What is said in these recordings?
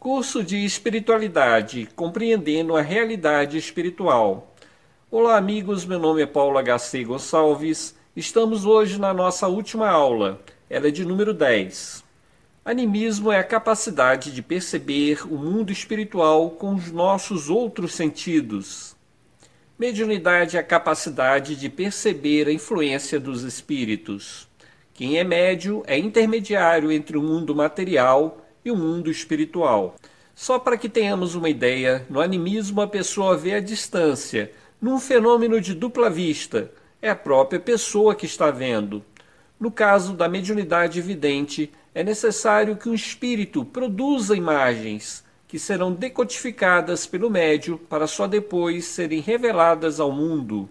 Curso de Espiritualidade Compreendendo a Realidade Espiritual. Olá, amigos. Meu nome é Paulo HC Gonçalves. Estamos hoje na nossa última aula. Ela é de número 10. Animismo é a capacidade de perceber o mundo espiritual com os nossos outros sentidos. Mediunidade é a capacidade de perceber a influência dos espíritos. Quem é médio é intermediário entre o mundo material e o mundo espiritual. Só para que tenhamos uma ideia, no animismo a pessoa vê a distância, num fenômeno de dupla vista. É a própria pessoa que está vendo. No caso da mediunidade vidente, é necessário que um espírito produza imagens que serão decodificadas pelo médio para só depois serem reveladas ao mundo.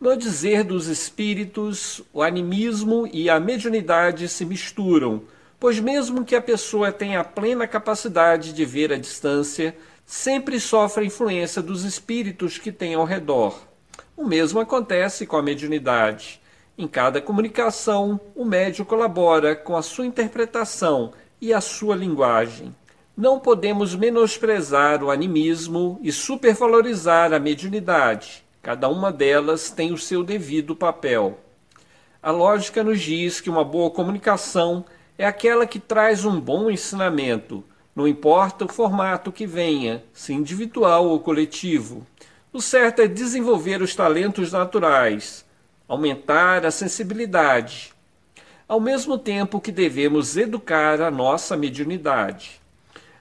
No dizer dos espíritos, o animismo e a mediunidade se misturam, pois, mesmo que a pessoa tenha plena capacidade de ver a distância, sempre sofre a influência dos espíritos que tem ao redor. O mesmo acontece com a mediunidade. Em cada comunicação, o médio colabora com a sua interpretação e a sua linguagem. Não podemos menosprezar o animismo e supervalorizar a mediunidade. Cada uma delas tem o seu devido papel. A lógica nos diz que uma boa comunicação é aquela que traz um bom ensinamento, não importa o formato que venha, se individual ou coletivo. O certo é desenvolver os talentos naturais, aumentar a sensibilidade, ao mesmo tempo que devemos educar a nossa mediunidade.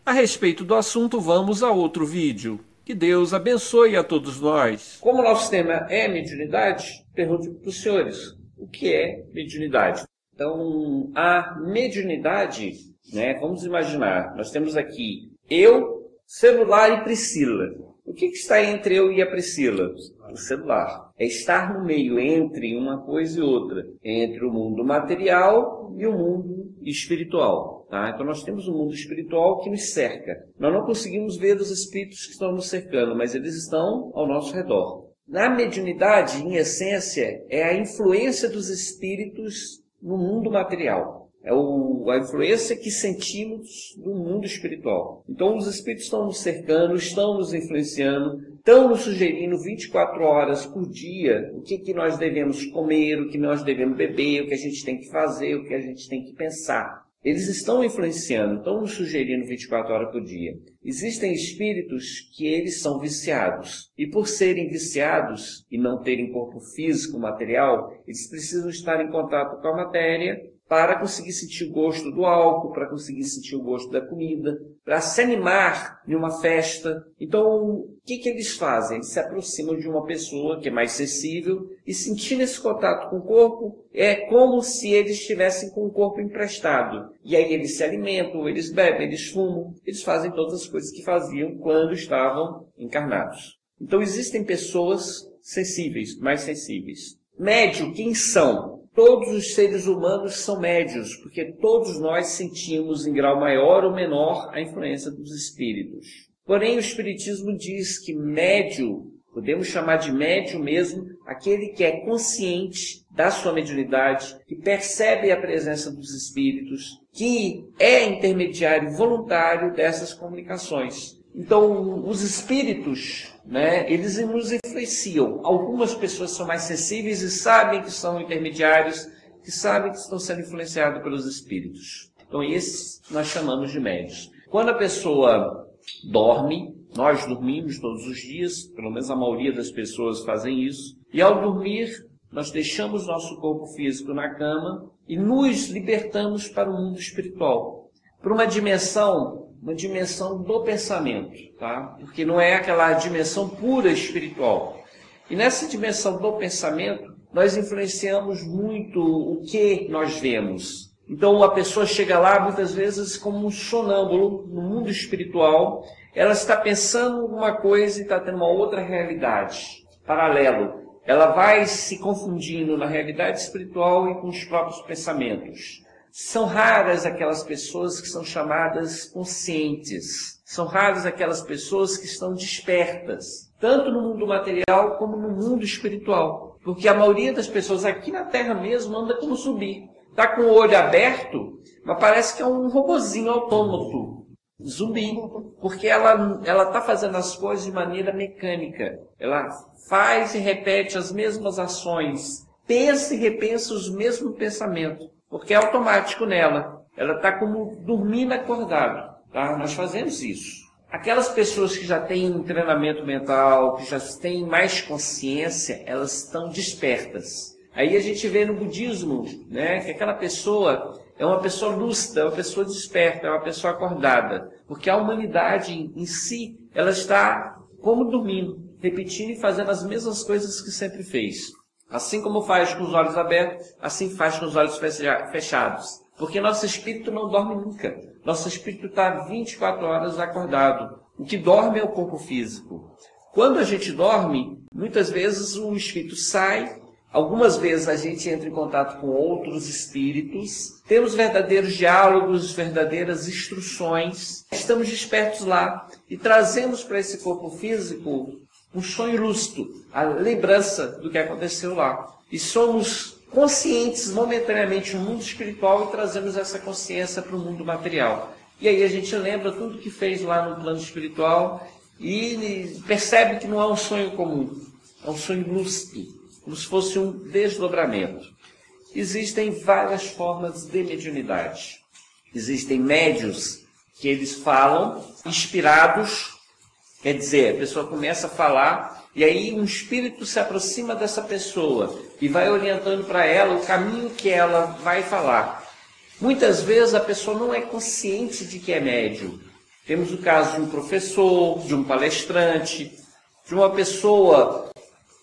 A respeito do assunto, vamos a outro vídeo. Que Deus abençoe a todos nós. Como o nosso tema é mediunidade, pergunto para os senhores: o que é mediunidade? Então, a mediunidade, né, vamos imaginar, nós temos aqui eu, celular e Priscila. O que, que, está entre eu e a Priscila? O celular. É estar no meio entre uma coisa e outra, entre o mundo material e o mundo espiritual. Tá? Então nós temos um mundo espiritual que nos cerca. Nós não conseguimos ver os espíritos que estão nos cercando, mas eles estão ao nosso redor. Na mediunidade, em essência, é a influência dos espíritos no mundo material. É o, a influência que sentimos do mundo espiritual. Então, os espíritos estão nos cercando, estão nos influenciando, estão nos sugerindo 24 horas por dia o que, que nós devemos comer, o que nós devemos beber, o que a gente tem que fazer, o que a gente tem que pensar. Eles estão influenciando, estão nos sugerindo 24 horas por dia. Existem espíritos que eles são viciados. E por serem viciados e não terem corpo físico, material, eles precisam estar em contato com a matéria para conseguir sentir o gosto do álcool, para conseguir sentir o gosto da comida, para se animar em uma festa. Então, o que, que eles fazem? Eles se aproximam de uma pessoa que é mais sensível e sentindo esse contato com o corpo, é como se eles estivessem com o corpo emprestado. E aí eles se alimentam, eles bebem, eles fumam, eles fazem todas as coisas que faziam quando estavam encarnados. Então, existem pessoas sensíveis, mais sensíveis. Médio, quem são? Todos os seres humanos são médios, porque todos nós sentimos em grau maior ou menor a influência dos espíritos. Porém, o Espiritismo diz que médio, podemos chamar de médio mesmo, aquele que é consciente da sua mediunidade, que percebe a presença dos espíritos, que é intermediário voluntário dessas comunicações. Então, os espíritos, né, eles nos influenciam. Algumas pessoas são mais sensíveis e sabem que são intermediários, que sabem que estão sendo influenciados pelos espíritos. Então, esses nós chamamos de médios. Quando a pessoa dorme, nós dormimos todos os dias, pelo menos a maioria das pessoas fazem isso, e ao dormir, nós deixamos nosso corpo físico na cama e nos libertamos para o mundo espiritual, para uma dimensão uma dimensão do pensamento, tá? Porque não é aquela dimensão pura espiritual. E nessa dimensão do pensamento, nós influenciamos muito o que nós vemos. Então a pessoa chega lá muitas vezes como um sonâmbulo no mundo espiritual, ela está pensando uma coisa e está tendo uma outra realidade, paralelo. Ela vai se confundindo na realidade espiritual e com os próprios pensamentos. São raras aquelas pessoas que são chamadas conscientes. São raras aquelas pessoas que estão despertas, tanto no mundo material como no mundo espiritual. Porque a maioria das pessoas aqui na Terra mesmo anda como subir. Está com o olho aberto, mas parece que é um robozinho autônomo. zumbi, porque ela ela está fazendo as coisas de maneira mecânica. Ela faz e repete as mesmas ações, pensa e repensa os mesmos pensamentos, porque é automático nela. Ela está como dormindo acordado. Tá? Nós fazemos isso. Aquelas pessoas que já têm um treinamento mental, que já têm mais consciência, elas estão despertas. Aí a gente vê no budismo, né, que aquela pessoa é uma pessoa lúcida, é uma pessoa desperta, é uma pessoa acordada, porque a humanidade em si, ela está como dormindo, repetindo e fazendo as mesmas coisas que sempre fez. Assim como faz com os olhos abertos, assim faz com os olhos fechados. Porque nosso espírito não dorme nunca. Nosso espírito está 24 horas acordado. O que dorme é o corpo físico. Quando a gente dorme, muitas vezes o espírito sai, algumas vezes a gente entra em contato com outros espíritos, temos verdadeiros diálogos, verdadeiras instruções, estamos despertos lá e trazemos para esse corpo físico um sonho lúcido, a lembrança do que aconteceu lá. E somos conscientes momentaneamente no mundo espiritual e trazemos essa consciência para o mundo material. E aí a gente lembra tudo que fez lá no plano espiritual e percebe que não é um sonho comum, é um sonho lúcido, como se fosse um desdobramento. Existem várias formas de mediunidade. Existem médios que eles falam inspirados, quer dizer, a pessoa começa a falar e aí um espírito se aproxima dessa pessoa e vai orientando para ela o caminho que ela vai falar. Muitas vezes a pessoa não é consciente de que é médium. Temos o caso de um professor, de um palestrante, de uma pessoa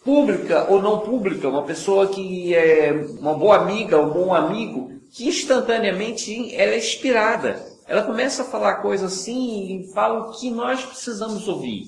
pública ou não pública, uma pessoa que é uma boa amiga, um bom amigo, que instantaneamente ela é inspirada. Ela começa a falar coisas assim e fala o que nós precisamos ouvir.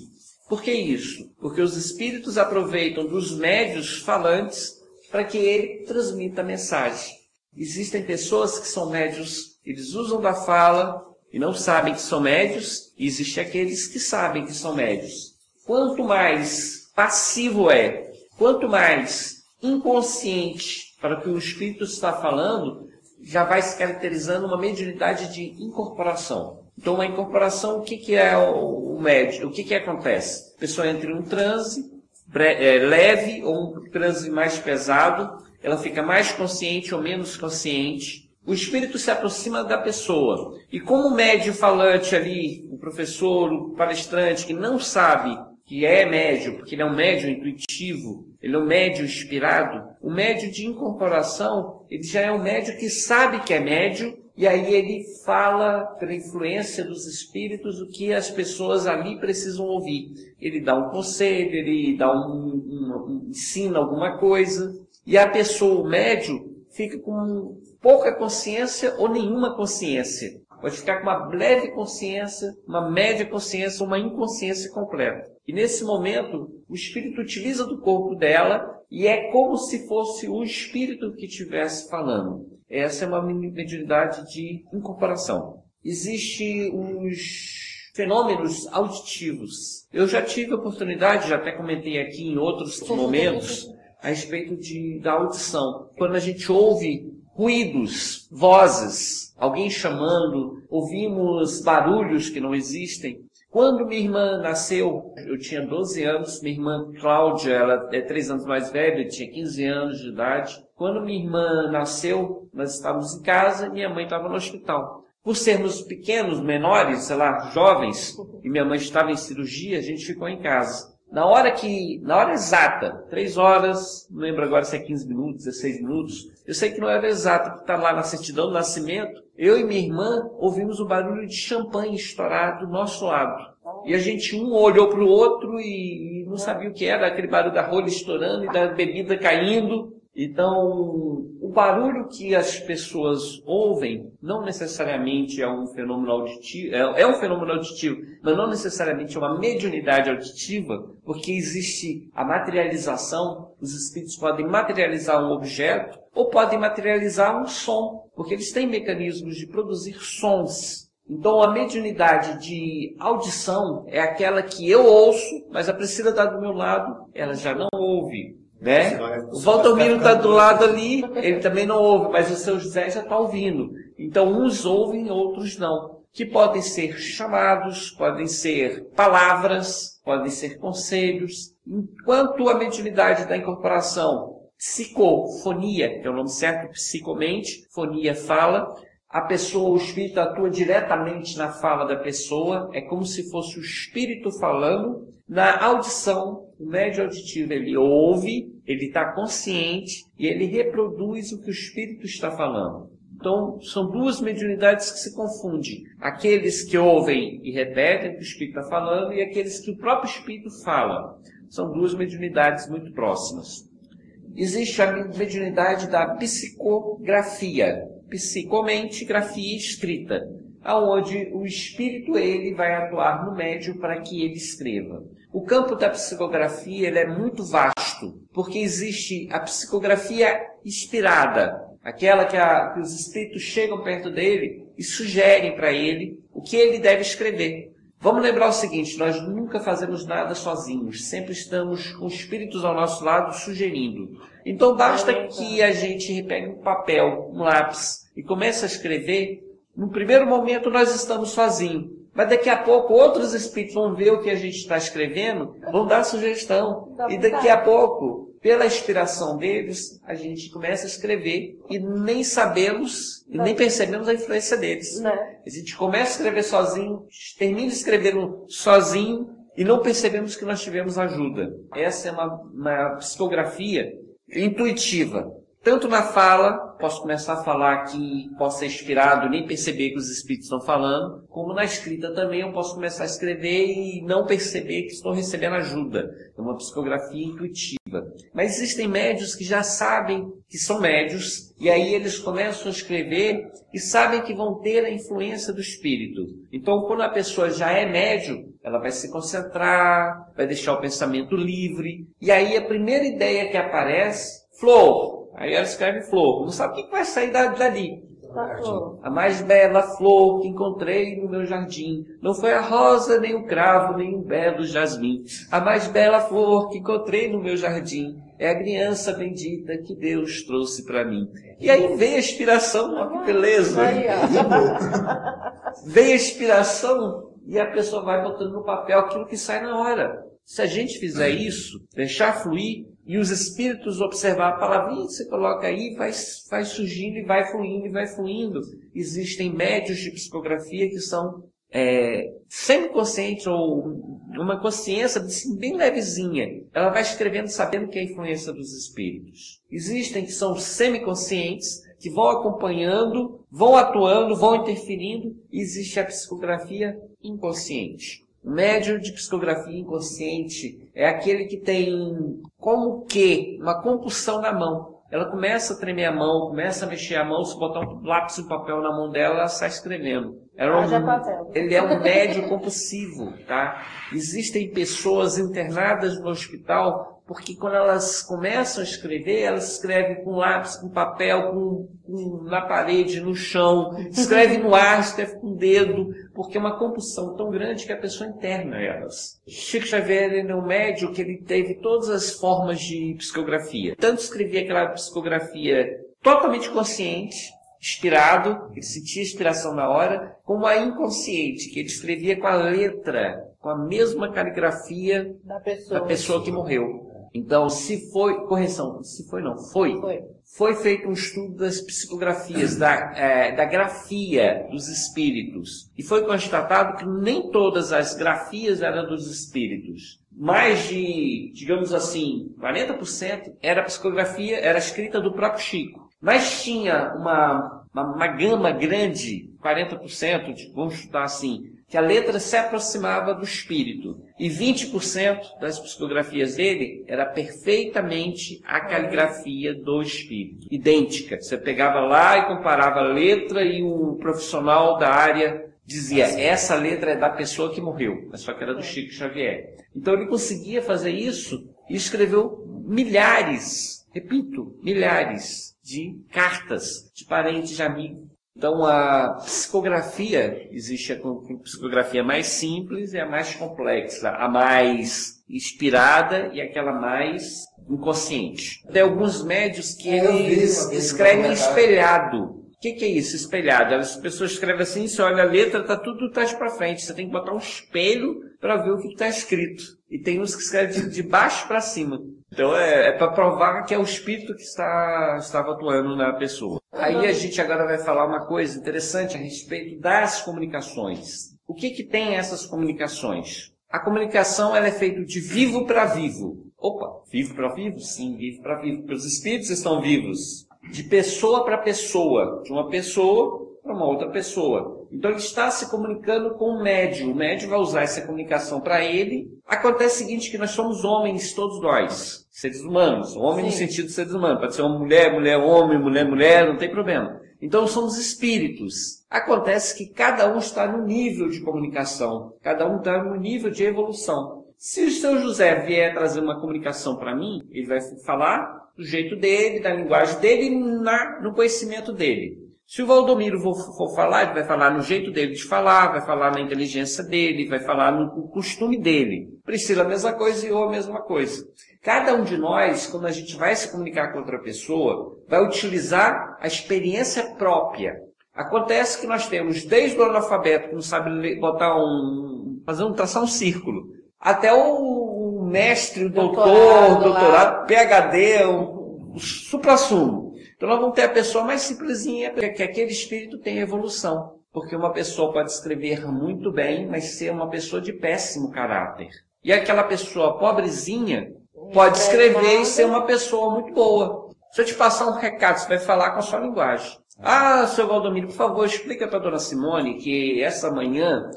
Por que isso? Porque os espíritos aproveitam dos médios falantes para que ele transmita a mensagem. Existem pessoas que são médios, eles usam da fala e não sabem que são médios, e existem aqueles que sabem que são médios. Quanto mais passivo é, quanto mais inconsciente para o que o espírito está falando, já vai se caracterizando uma mediunidade de incorporação. Então, uma incorporação, o que, que é o, médio? O que, que acontece? A pessoa entra em um transe é, leve ou um transe mais pesado, ela fica mais consciente ou menos consciente. O espírito se aproxima da pessoa. E como o médio falante ali, o professor, o palestrante, que não sabe que é médio, porque ele é um médio intuitivo, ele é um médio inspirado, o médio de incorporação, ele já é um médio que sabe que é médio e aí ele fala, pela influência dos espíritos, o que as pessoas ali precisam ouvir. Ele dá um conselho, ele dá um, um, um ensina alguma coisa. E a pessoa, o médio, fica com pouca consciência ou nenhuma consciência. Pode ficar com uma leve consciência, uma média consciência, uma inconsciência completa. E nesse momento, o espírito utiliza do corpo dela e é como se fosse o espírito que estivesse falando. Essa é uma mediunidade de incorporação. Existem os fenômenos auditivos. Eu já tive a oportunidade, já até comentei aqui em outros momentos, a respeito de, da audição. Quando a gente ouve ruídos, vozes, alguém chamando, ouvimos barulhos que não existem. Quando minha irmã nasceu, eu tinha 12 anos, minha irmã Cláudia, ela é 3 anos mais velha, tinha 15 anos de idade. Quando minha irmã nasceu, nós estávamos em casa e minha mãe estava no hospital. Por sermos pequenos, menores, sei lá, jovens, e minha mãe estava em cirurgia, a gente ficou em casa. Na hora que, na hora exata, 3 horas, não lembro agora se é 15 minutos, 16 minutos, eu sei que não era exato, porque está lá na certidão do nascimento, eu e minha irmã ouvimos o barulho de champanhe estourar do nosso lado. E a gente um olhou para o outro e não sabia o que era, aquele barulho da rolha estourando e da bebida caindo. Então, o barulho que as pessoas ouvem não necessariamente é um fenômeno auditivo, é, é, um fenômeno auditivo, mas não necessariamente é uma mediunidade auditiva, porque existe a materialização, os espíritos podem materializar um objeto ou podem materializar um som, porque eles têm mecanismos de produzir sons. Então, a mediunidade de audição é aquela que eu ouço, mas a Priscila está do meu lado, ela já não ouve. Né? O Valdomiro está do lado ali, ele também não ouve, mas o seu José já está ouvindo. Então, uns ouvem, outros não. que podem ser chamados, podem ser palavras, podem ser conselhos, enquanto a mediunidade da incorporação psicofonia, que é o nome certo, psicomente, fonia fala, a pessoa, o espírito atua diretamente na fala da pessoa, é como se fosse o espírito falando. Na audição, o médio auditivo ele ouve, ele está consciente e ele reproduz o que o espírito está falando. Então, são duas mediunidades que se confundem. Aqueles que ouvem e repetem o que o espírito está falando e aqueles que o próprio espírito fala. São duas mediunidades muito próximas existe a mediunidade da psicografia, psicomente, grafia escrita, aonde o espírito ele vai atuar no médio para que ele escreva. O campo da psicografia ele é muito vasto, porque existe a psicografia inspirada, aquela que, a, que os espíritos chegam perto dele e sugerem para ele o que ele deve escrever. Vamos lembrar o seguinte: nós nunca fazemos nada sozinhos, sempre estamos com espíritos ao nosso lado sugerindo. Então basta que a gente pegue um papel, um lápis e comece a escrever. No primeiro momento nós estamos sozinhos, mas daqui a pouco outros espíritos vão ver o que a gente está escrevendo, vão dar sugestão. E daqui a pouco pela inspiração deles, a gente começa a escrever e nem sabemos e nem percebemos a influência deles. Né? A gente começa a escrever sozinho, termina escrevendo sozinho e não percebemos que nós tivemos ajuda. Essa é uma, uma psicografia intuitiva. Tanto na fala, posso começar a falar que posso ser inspirado, nem perceber que os espíritos estão falando, como na escrita também eu posso começar a escrever e não perceber que estou recebendo ajuda. É uma psicografia intuitiva. Mas existem médios que já sabem que são médios, e aí eles começam a escrever e sabem que vão ter a influência do espírito. Então, quando a pessoa já é médio, ela vai se concentrar, vai deixar o pensamento livre, e aí a primeira ideia que aparece, flor, Aí ela escreve flor. Não sabe o que vai sair dali. A mais bela flor que encontrei no meu jardim não foi a rosa, nem o cravo, nem o belo jasmim. A mais bela flor que encontrei no meu jardim é a criança bendita que Deus trouxe para mim. E aí vem a inspiração, olha que beleza. vem a inspiração e a pessoa vai botando no papel aquilo que sai na hora. Se a gente fizer isso, deixar fluir, e os espíritos observar a palavrinha que você coloca aí, vai, vai surgindo e vai fluindo e vai fluindo. Existem médios de psicografia que são é, semiconscientes ou uma consciência assim, bem levezinha. Ela vai escrevendo sabendo que é a influência dos espíritos. Existem que são semiconscientes, que vão acompanhando, vão atuando, vão interferindo. Existe a psicografia inconsciente. O médium de psicografia inconsciente é aquele que tem como que uma compulsão na mão. Ela começa a tremer a mão, começa a mexer a mão, se botar um lápis e um papel na mão dela, ela sai escrevendo. Ela é um, ele é um médium compulsivo, tá? Existem pessoas internadas no hospital porque quando elas começam a escrever, elas escrevem com lápis, com papel, com, com, na parede, no chão, escreve no ar, escreve com o dedo, porque é uma compulsão tão grande que a pessoa interna elas. Chico Xavier ele é um médium que ele teve todas as formas de psicografia. Tanto escrevia aquela psicografia totalmente consciente, inspirado, ele sentia inspiração na hora, como a inconsciente, que ele escrevia com a letra, com a mesma caligrafia da pessoa, da pessoa que morreu. Então, se foi, correção, se foi não, foi, foi, foi feito um estudo das psicografias, da, é, da grafia dos espíritos. E foi constatado que nem todas as grafias eram dos espíritos. Mais de, digamos assim, 40% era psicografia, era escrita do próprio Chico. Mas tinha uma, uma, uma gama grande, 40%, de, vamos chutar assim, que a letra se aproximava do espírito. E 20% das psicografias dele era perfeitamente a caligrafia do espírito. Idêntica. Você pegava lá e comparava a letra e o profissional da área dizia, essa letra é da pessoa que morreu, mas só que era do Chico Xavier. Então ele conseguia fazer isso e escreveu milhares, repito, milhares de cartas de parentes, de amigos, então, a psicografia, existe a psicografia mais simples e a mais complexa, a mais inspirada e aquela mais inconsciente. Tem alguns médios que eles escrevem espelhado. O que, que, é isso? Espelhado. As pessoas escrevem assim, você olha a letra, tá tudo trás para frente. Você tem que botar um espelho para ver o que está escrito. E tem uns que escrevem de, de baixo para cima. Então é, é para provar que é o espírito que está, estava atuando na pessoa. Aí a gente agora vai falar uma coisa interessante a respeito das comunicações. O que, que tem essas comunicações? A comunicação ela é feita de vivo para vivo. Opa, vivo para vivo? Sim, vivo para vivo. Porque os espíritos estão vivos. De pessoa para pessoa. De uma pessoa para uma outra pessoa. Então ele está se comunicando com o médium. O médium vai usar essa comunicação para ele. Acontece o seguinte, que nós somos homens, todos nós. Seres humanos. Homem Sim. no sentido de seres humanos. Pode ser uma mulher, mulher, homem, mulher, mulher, não tem problema. Então somos espíritos. Acontece que cada um está no nível de comunicação, cada um está no nível de evolução. Se o seu José vier trazer uma comunicação para mim, ele vai falar do jeito dele, da linguagem dele, na, no conhecimento dele. Se o Valdomiro for, for, falar, ele vai falar no jeito dele de falar, vai falar na inteligência dele, vai falar no costume dele. Priscila, a mesma coisa e eu a mesma coisa. Cada um de nós, quando a gente vai se comunicar com outra pessoa, vai utilizar a experiência própria. Acontece que nós temos desde o analfabeto que não sabe botar um, fazer um traçar um círculo, até o mestre, o doutor, doutorado, doutorado PhD, o, o supra-sumo. Então nós vamos ter a pessoa mais simplesinha, que aquele espírito tem evolução. Porque uma pessoa pode escrever muito bem, mas ser uma pessoa de péssimo caráter. E aquela pessoa pobrezinha pode escrever e ser uma pessoa muito boa. Se eu te passar um recado, você vai falar com a sua linguagem. Ah, seu Valdomiro, por favor, explica para dona Simone que essa manhã,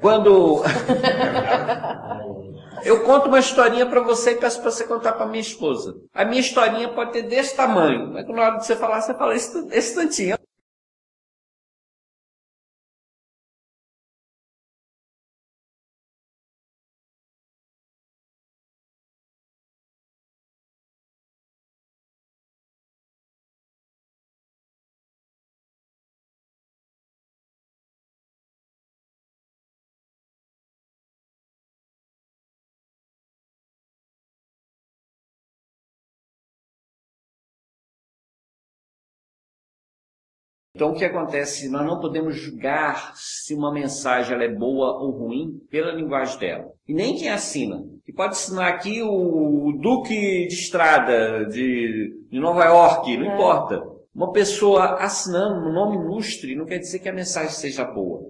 quando eu conto uma historinha para você e peço para você contar para minha esposa. A minha historinha pode ter desse tamanho, mas na hora de você falar, você fala esse, esse tantinho. Então, o que acontece? Nós não podemos julgar se uma mensagem ela é boa ou ruim pela linguagem dela. E nem quem assina. Que pode assinar aqui o Duque de Estrada de, de Nova York, não é. importa. Uma pessoa assinando um nome ilustre não quer dizer que a mensagem seja boa.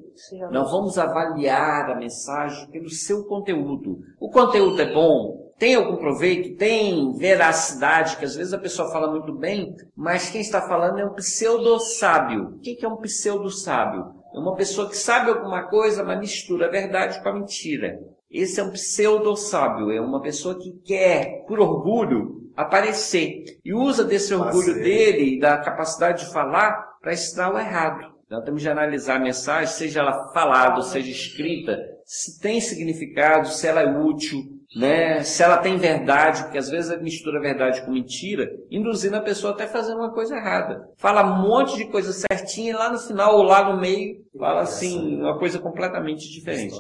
Nós vamos avaliar a mensagem pelo seu conteúdo. O conteúdo é bom, tem algum proveito, tem veracidade, que às vezes a pessoa fala muito bem, mas quem está falando é um pseudo-sábio. O que é um pseudo-sábio? É uma pessoa que sabe alguma coisa, mas mistura a verdade com a mentira. Esse é um pseudo-sábio, é uma pessoa que quer, por orgulho, aparecer. E usa desse orgulho dele, da capacidade de falar, para ensinar o errado. Então temos de analisar a mensagem, seja ela falada, seja escrita, se tem significado, se ela é útil, né? Se ela tem verdade, porque às vezes mistura verdade com mentira, induzindo a pessoa até fazer uma coisa errada. Fala um monte de coisa certinha e lá no final ou lá no meio fala assim uma coisa completamente diferente.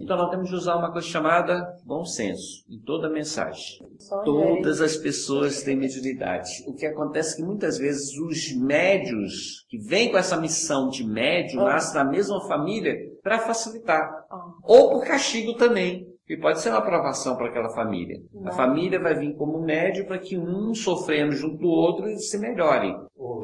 Então nós temos de usar uma coisa chamada bom senso em toda a mensagem. Todas as pessoas têm mediunidade. O que acontece é que muitas vezes os médios que vêm com essa missão de médio ah. nascem na mesma família para facilitar. Ah. Ou por castigo também. E pode ser uma aprovação para aquela família. Não. A família vai vir como médio para que um sofrendo junto do outro se melhore.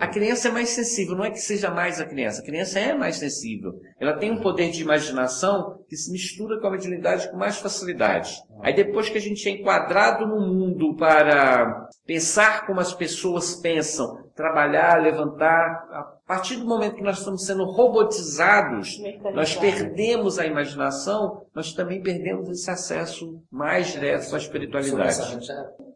A criança é mais sensível, não é que seja mais a criança, a criança é mais sensível. Ela tem um poder de imaginação que se mistura com a mediunidade com mais facilidade. Aí depois que a gente é enquadrado no mundo para pensar como as pessoas pensam, trabalhar, levantar, a partir do momento que nós estamos sendo robotizados, nós perdemos a imaginação, nós também perdemos esse acesso mais direto à espiritualidade.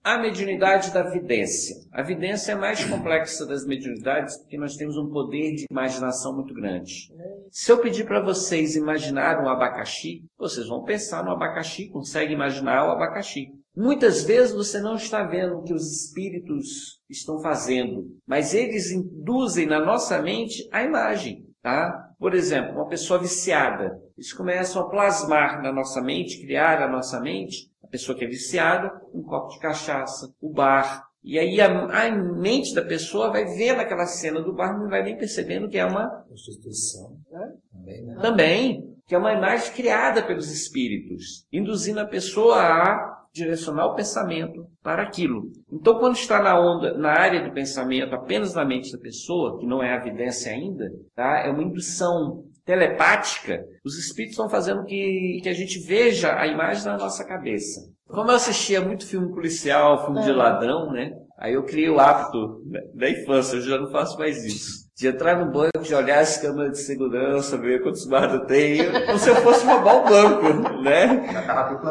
A mediunidade da vidência. A vidência é mais complexa das mediunidades porque nós temos um poder de imaginação muito grande. Se eu pedir para vocês imaginar um abacaxi, vocês vão pensar no abacaxi, conseguem imaginar o abacaxi. Muitas vezes você não está vendo o que os espíritos estão fazendo, mas eles induzem na nossa mente a imagem. Tá? Por exemplo, uma pessoa viciada. Eles começam a plasmar na nossa mente, criar na nossa mente, a pessoa que é viciada, um copo de cachaça, o bar, E aí a, a, mente da pessoa vai ver naquela cena do bar, não vai nem percebendo que é uma prostituição. Né? Também, né? Também, que é uma imagem criada pelos espíritos, induzindo a pessoa a direcionar o pensamento para aquilo. Então, quando está na onda, na área do pensamento, apenas na mente da pessoa, que não é a evidência ainda, tá? é uma indução telepática, os espíritos estão fazendo que, que a gente veja a imagem na nossa cabeça. Como eu assistia muito filme policial, filme de é. ladrão, né? Aí eu criei o hábito da infância, eu já não faço mais isso. De entrar no banco, de olhar as câmeras de segurança, ver quantos guardas tem, como se eu fosse roubar o banco, né?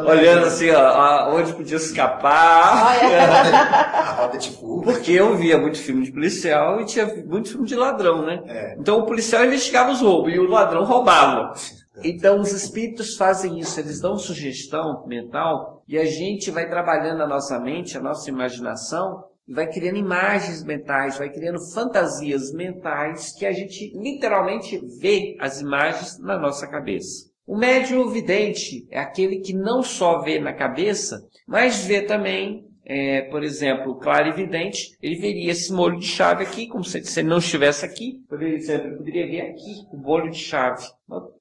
Olhando assim, ó, onde podia escapar. A roda de fuga. Porque eu via muito filme de policial e tinha muito filme de ladrão, né? É. Então o policial investigava os roubos e o ladrão roubava. Então, os espíritos fazem isso, eles dão sugestão mental e a gente vai trabalhando a nossa mente, a nossa imaginação, vai criando imagens mentais, vai criando fantasias mentais que a gente literalmente vê as imagens na nossa cabeça. O médium vidente é aquele que não só vê na cabeça, mas vê também é, por exemplo, claro evidente, ele veria esse molho de chave aqui, como se, se ele não estivesse aqui, poderia, ele poderia ver aqui o molho de chave.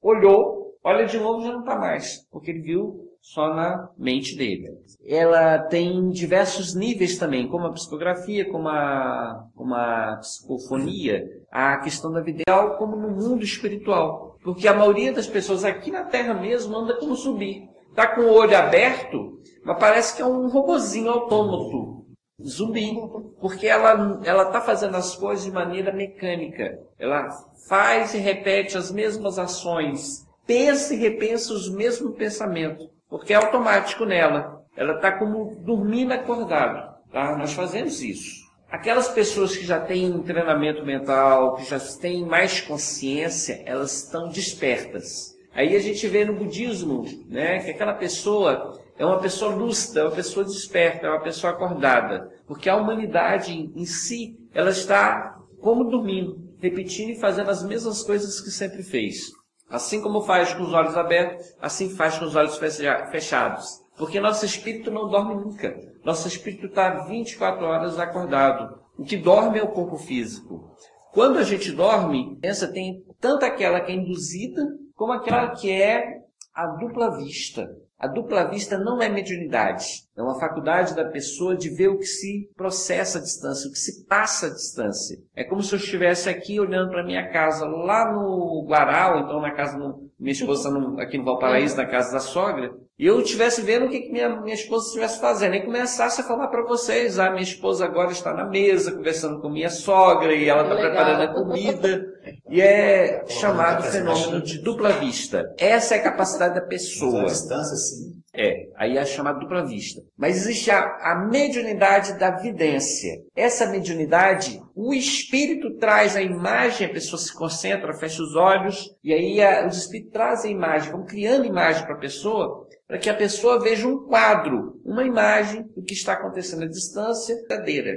Olhou, olha de novo já não está mais, porque ele viu só na mente dele. Ela tem diversos níveis também, como a psicografia, como a, como a psicofonia, a questão da vida ideal, como no mundo espiritual. Porque a maioria das pessoas aqui na Terra mesmo anda como subir. Está com o olho aberto, mas parece que é um robozinho autômato, zumbi, porque ela ela está fazendo as coisas de maneira mecânica. Ela faz e repete as mesmas ações, pensa e repensa os mesmos pensamentos, porque é automático nela. Ela está como dormindo acordado. Tá? Nós fazemos isso. Aquelas pessoas que já têm um treinamento mental, que já têm mais consciência, elas estão despertas. Aí a gente vê no budismo, né, que aquela pessoa é uma pessoa lúcida, é uma pessoa desperta, é uma pessoa acordada, porque a humanidade em si, ela está como dormindo, repetindo e fazendo as mesmas coisas que sempre fez. Assim como faz com os olhos abertos, assim faz com os olhos fechados. Porque nosso espírito não dorme nunca. Nosso espírito está 24 horas acordado. O que dorme é o corpo físico. Quando a gente dorme, essa tem tanto aquela que é induzida como aquela que é a dupla vista. A dupla vista não é mediunidade, é uma faculdade da pessoa de ver o que se processa à distância, o que se passa à distância. É como se eu estivesse aqui olhando para minha casa lá no Guará, ou então na casa, do, minha esposa no, aqui no Valparaíso, na casa da sogra, e eu estivesse vendo o que, que minha, minha esposa estivesse fazendo, e começasse a falar para vocês, ah, minha esposa agora está na mesa conversando com minha sogra, e ela está preparando a comida, e é chamado fenômeno de dupla vista. Essa é a capacidade da pessoa. A distância, sim. É, aí é chamada dupla vista. Mas existe a, a mediunidade da vidência. Essa mediunidade, o espírito traz a imagem, a pessoa se concentra, fecha os olhos, e aí a, os espíritos trazem a imagem, vão criando imagem para a pessoa, para que a pessoa veja um quadro, uma imagem do que está acontecendo à distância verdadeira.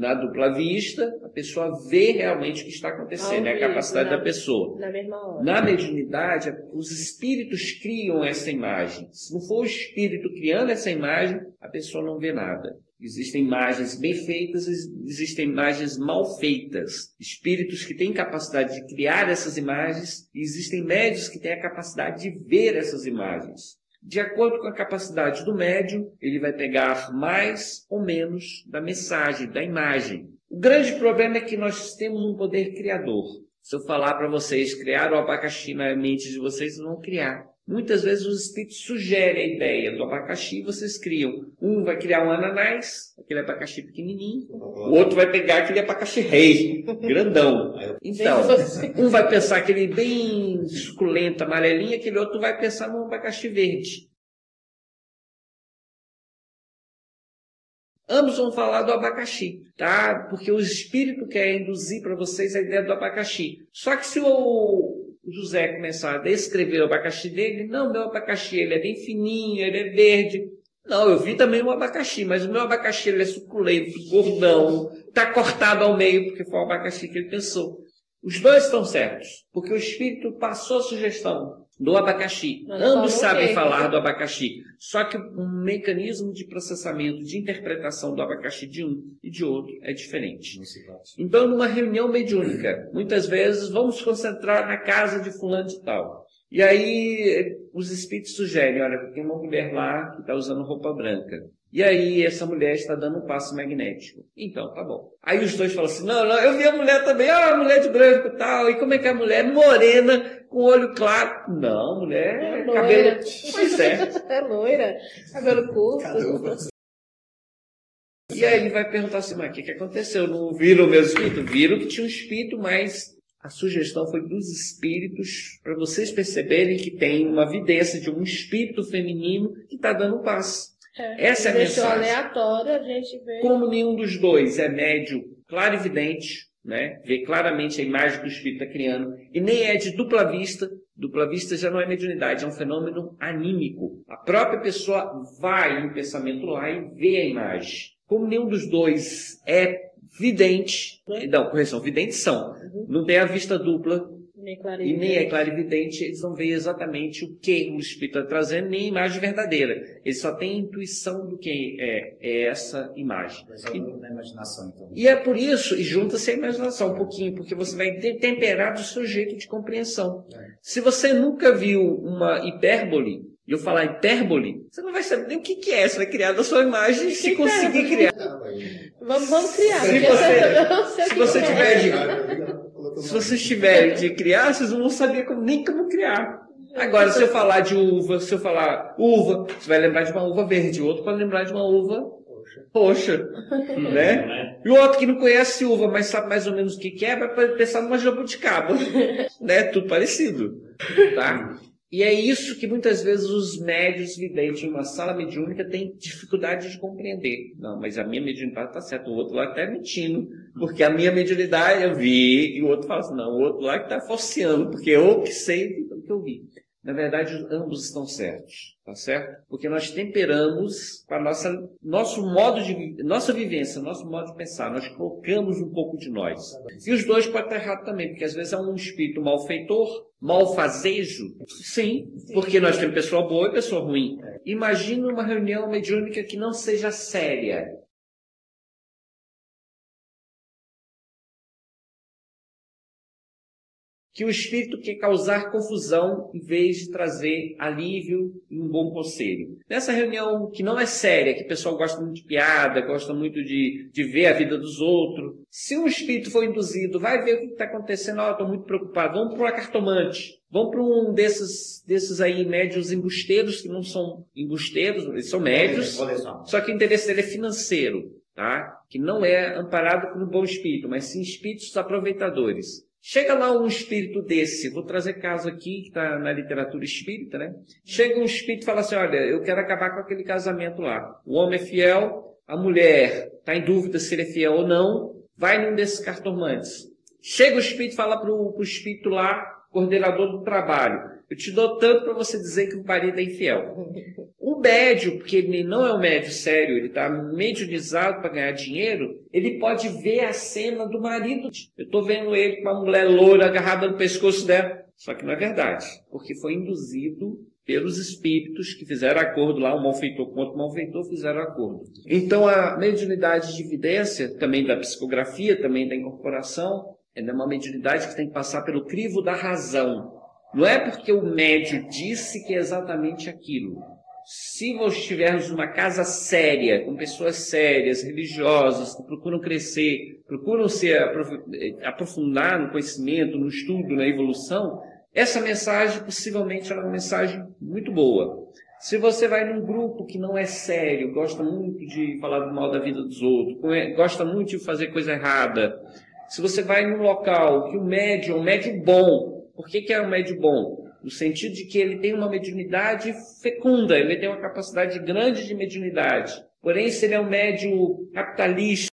Na dupla vista, a pessoa vê realmente o que está acontecendo, é a capacidade na, da pessoa. Na mesma hora. Na mediunidade, os espíritos criam essa imagem. Se não for o espírito criando essa imagem, a pessoa não vê nada. Existem imagens bem feitas, existem imagens mal feitas. Espíritos que têm capacidade de criar essas imagens, e existem médios que têm a capacidade de ver essas imagens. De acordo com a capacidade do médium, ele vai pegar mais ou menos da mensagem, da imagem. O grande problema é que nós temos um poder criador. Se eu falar para vocês criar o abacaxi na mente de vocês, vão criar. Muitas vezes os espíritos sugerem a ideia do abacaxi e vocês criam. Um vai criar um ananás, aquele abacaxi pequenininho. O outro vai pegar aquele abacaxi rei, grandão. Então, um vai pensar aquele bem suculento, amarelinho, aquele outro vai pensar num abacaxi verde. Ambos vão falar do abacaxi, tá? Porque o espírito quer induzir para vocês a ideia do abacaxi. Só que se o o José começar a descrever o abacaxi dele, não, meu abacaxi ele é bem fininho, ele é verde. Não, eu vi também o abacaxi, mas o meu abacaxi ele é suculento, gordão, está cortado ao meio, porque foi o abacaxi que ele pensou. Os dois estão certos, porque o espírito passou a sugestão. Do abacaxi. Mas Ambos sabem quê? falar do abacaxi. Só que o mecanismo de processamento, de interpretação do abacaxi de um e de outro é diferente. Então, numa reunião mediúnica, muitas vezes vamos concentrar na casa de fulano de tal. E aí os espíritos sugerem, olha, tem uma mulher lá que está usando roupa branca. E aí essa mulher está dando um passo magnético. Então, tá bom. Aí os dois falam assim, não, não, eu vi a mulher também, ah, a mulher de branco e tal. E como é que é a mulher? Morena, com olho claro. Não, mulher, É cabelo... loira. Pois é. É loira. Cabelo curto. E aí ele vai perguntar assim, mas o que, que aconteceu? Não viram o meu espírito? Viram que tinha um espírito, mas a sugestão foi dos espíritos para vocês perceberem que tem uma vidência de um espírito feminino que está dando paz. É. Essa é a mensagem. aleatório, a gente vê. Como nenhum dos dois é médio claro e evidente, né? vê claramente a imagem que o espírito está criando, e nem é de dupla vista, dupla vista já não é mediunidade, é um fenômeno anímico. A própria pessoa vai em pensamento lá e vê a imagem. Como nenhum dos dois é vidente, não, correção, videntes são, não tem a vista dupla, Nem e nem é claro evidente, eles não veem exatamente o que o Espírito está trazendo, nem a imagem verdadeira. Eles só têm intuição do que é, é essa imagem. Mas é na imaginação, então. E é por isso, e junta-se a imaginação um pouquinho, porque você vai ter- temperar do seu jeito de compreensão. Se você nunca viu uma hipérbole, e eu falar hipérbole, você não vai saber nem o que, que é. Você vai criar da sua imagem se conseguir criar. Vamos, vamos criar. Se você- se você é. tiver de- Se vocês tiverem de criar, vocês não vão saber como- nem como criar. Agora, se eu falar de uva, se eu falar uva, você vai lembrar de uma uva verde, o outro vai lembrar de uma uva roxa, né? E o outro que não conhece uva, mas sabe mais ou menos o que que é, vai pensar numa jabuticaba, né? Tudo parecido, tá? E é isso que muitas vezes os médios videntes em uma sala mediúnica têm dificuldade de compreender. Não, mas a minha mediunidade está certa, o outro lá está mentindo, porque a minha mediunidade eu vi, e o outro fala assim, não, o outro lá que está forceando, porque eu que sei do que eu vi. Na verdade, ambos estão certos, tá certo? Porque nós temperamos com a nossa, nosso modo de, nossa vivência, nosso modo de pensar, nós colocamos um pouco de nós. E os dois podem estar errados também, porque às vezes é um espírito malfeitor, malfazejo. Sim, porque nós temos pessoa boa e pessoa ruim. Imagina uma reunião mediúnica que não seja séria. Que o espírito quer causar confusão em vez de trazer alívio e um bom conselho. Nessa reunião que não é séria, que o pessoal gosta muito de piada, gosta muito de, de ver a vida dos outros, se um espírito for induzido, vai ver o que está acontecendo, ó, estou muito preocupado, vamos para uma cartomante, vamos para um desses, desses aí médios embusteiros, que não são embusteiros, eles são médios, só que o interesse dele é financeiro, tá? Que não é amparado por um bom espírito, mas sim espíritos aproveitadores. Chega lá um espírito desse, vou trazer caso aqui que está na literatura espírita, né? Chega um espírito e fala assim: olha, eu quero acabar com aquele casamento lá. O homem é fiel, a mulher está em dúvida se ele é fiel ou não, vai num desses cartomantes. Chega o espírito e fala para o espírito lá, coordenador do trabalho: eu te dou tanto para você dizer que o marido é infiel. O médio, porque ele não é um médio sério, ele está mediunizado para ganhar dinheiro, ele pode ver a cena do marido. Eu estou vendo ele com uma mulher loura agarrada no pescoço dela. Só que não é verdade, porque foi induzido pelos espíritos que fizeram acordo lá, o malfeitor com outro malfeitor fizeram acordo. Então a mediunidade de evidência, também da psicografia, também da incorporação, é uma mediunidade que tem que passar pelo crivo da razão. Não é porque o médio disse que é exatamente aquilo. Se nós estivermos numa casa séria, com pessoas sérias, religiosas, que procuram crescer, procuram se eh, aprofundar no conhecimento, no estudo, na evolução, essa mensagem possivelmente é uma mensagem muito boa. Se você vai num grupo que não é sério, gosta muito de falar mal da vida dos outros, conhe- gosta muito de fazer coisa errada, se você vai num local que o médium é um médium bom, por que, que é um médium bom? No sentido de que ele tem uma mediunidade fecunda, ele tem uma capacidade grande de mediunidade. Porém, se ele é um médium capitalista,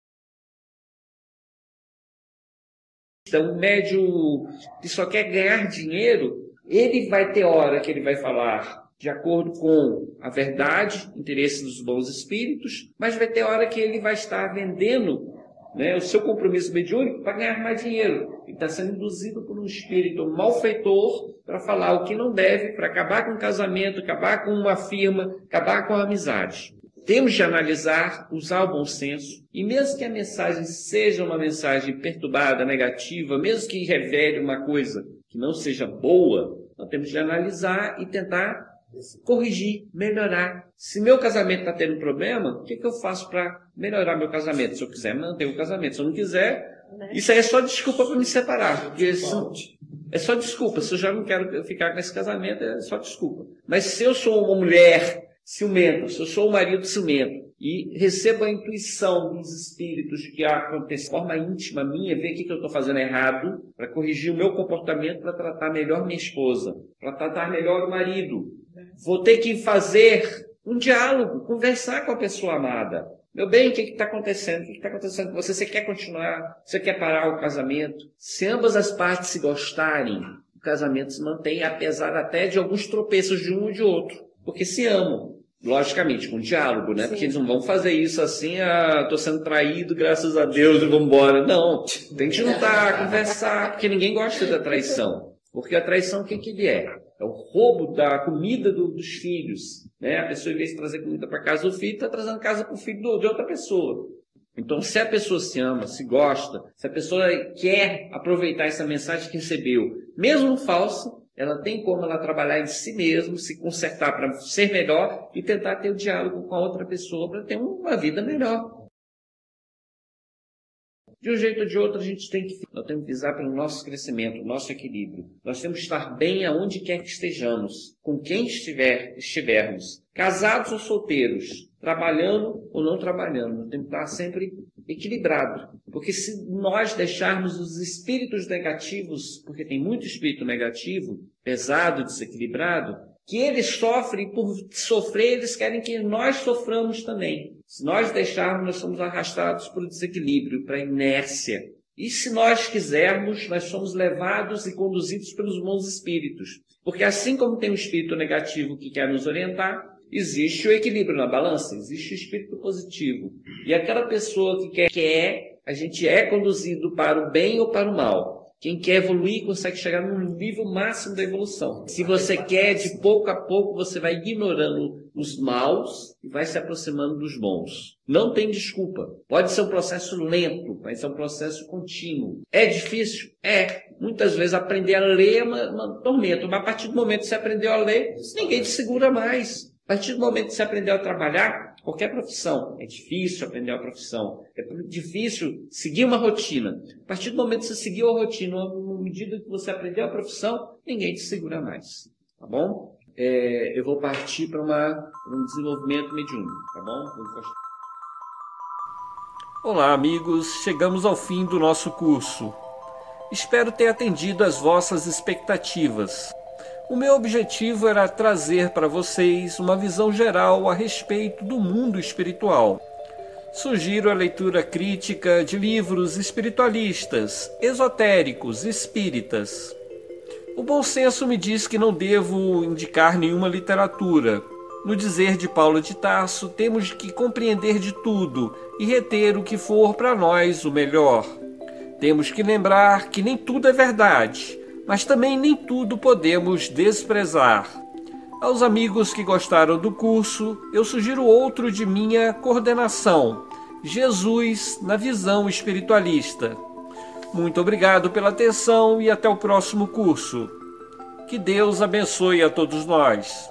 um médium que só quer ganhar dinheiro, ele vai ter hora que ele vai falar de acordo com a verdade, interesse dos bons espíritos, mas vai ter hora que ele vai estar vendendo né, o seu compromisso mediúnico para ganhar mais dinheiro. Ele está sendo induzido por um espírito malfeitor para falar o que não deve, para acabar com o casamento, acabar com uma firma, acabar com a amizade. Temos de analisar, usar o bom senso, e mesmo que a mensagem seja uma mensagem perturbada, negativa, mesmo que revele uma coisa que não seja boa, nós temos de analisar e tentar corrigir, melhorar. Se meu casamento está tendo problema, o que, que eu faço para melhorar meu casamento? Se eu quiser manter o casamento, se eu não quiser, né? isso aí é só desculpa para me separar. Porque é só desculpa. Se eu já não quero ficar com esse casamento, é só desculpa. Mas se eu sou uma mulher ciumenta, se eu sou um marido ciumento e recebo a intuição dos espíritos que acontece de forma íntima minha, ver o que, que eu estou fazendo errado, para corrigir o meu comportamento, para tratar melhor minha esposa, para tratar melhor o marido, Vou ter que fazer um diálogo, conversar com a pessoa amada. Meu bem, o que está acontecendo? O que está acontecendo com você? Você quer continuar? Você quer parar o casamento? Se ambas as partes se gostarem, o casamento se mantém, apesar até de alguns tropeços de um e de outro. Porque se amam. Logicamente, com diálogo, né? Sim. Porque eles não vão fazer isso assim, ah, tô sendo traído, graças a Deus, e vamos embora. Não. Tem que juntar, conversar, porque ninguém gosta da traição. Porque a traição, o que, que ele é? É o roubo da comida do, dos filhos. Né? A pessoa, em vez de trazer comida para casa do filho, está trazendo casa para o filho do, de outra pessoa. Então, se a pessoa se ama, se gosta, se a pessoa quer aproveitar essa mensagem que recebeu, mesmo falsa, ela tem como ela trabalhar em si mesma, se consertar para ser melhor e tentar ter o diálogo com a outra pessoa para ter uma vida melhor. De um jeito ou de outro, a gente tem que, nós temos que visar pelo nosso crescimento, nosso equilíbrio. Nós temos que estar bem aonde quer que estejamos, com quem estiver, estivermos, casados ou solteiros, trabalhando ou não trabalhando. Temos que estar sempre equilibrado. Porque se nós deixarmos os espíritos negativos, porque tem muito espírito negativo, pesado, desequilibrado, que eles sofrem, por sofrer, eles querem que nós soframos também. Se nós deixarmos, nós somos arrastados para o desequilíbrio, para a inércia. E se nós quisermos, nós somos levados e conduzidos pelos bons espíritos. Porque assim como tem um espírito negativo que quer nos orientar, existe o equilíbrio na balança, existe o espírito positivo. E aquela pessoa que quer, quer a gente é conduzido para o bem ou para o mal. Quem quer evoluir consegue chegar no nível máximo da evolução. Se você quer, de pouco a pouco, você vai ignorando os maus e vai se aproximando dos bons. Não tem desculpa. Pode ser um processo lento, vai ser um processo contínuo. É difícil? É. Muitas vezes aprender a ler é uma, uma tormenta, mas a partir do momento que você aprendeu a ler, ninguém te segura mais. A partir do momento que você aprendeu a trabalhar, qualquer profissão, é difícil aprender uma profissão, é difícil seguir uma rotina. A partir do momento que você seguiu a rotina, na medida que você aprendeu a profissão, ninguém te segura mais. Tá bom? É, eu vou partir para um desenvolvimento mediúnico, tá bom? Olá, amigos. Chegamos ao fim do nosso curso. Espero ter atendido às vossas expectativas. O meu objetivo era trazer para vocês uma visão geral a respeito do mundo espiritual. Sugiro a leitura crítica de livros espiritualistas, esotéricos, espíritas. O bom senso me diz que não devo indicar nenhuma literatura. No dizer de Paulo de Tarso, temos que compreender de tudo e reter o que for para nós o melhor. Temos que lembrar que nem tudo é verdade mas também nem tudo podemos desprezar. Aos amigos que gostaram do curso, eu sugiro outro de minha coordenação: Jesus na visão espiritualista. Muito obrigado pela atenção e até o próximo curso. Que Deus abençoe a todos nós.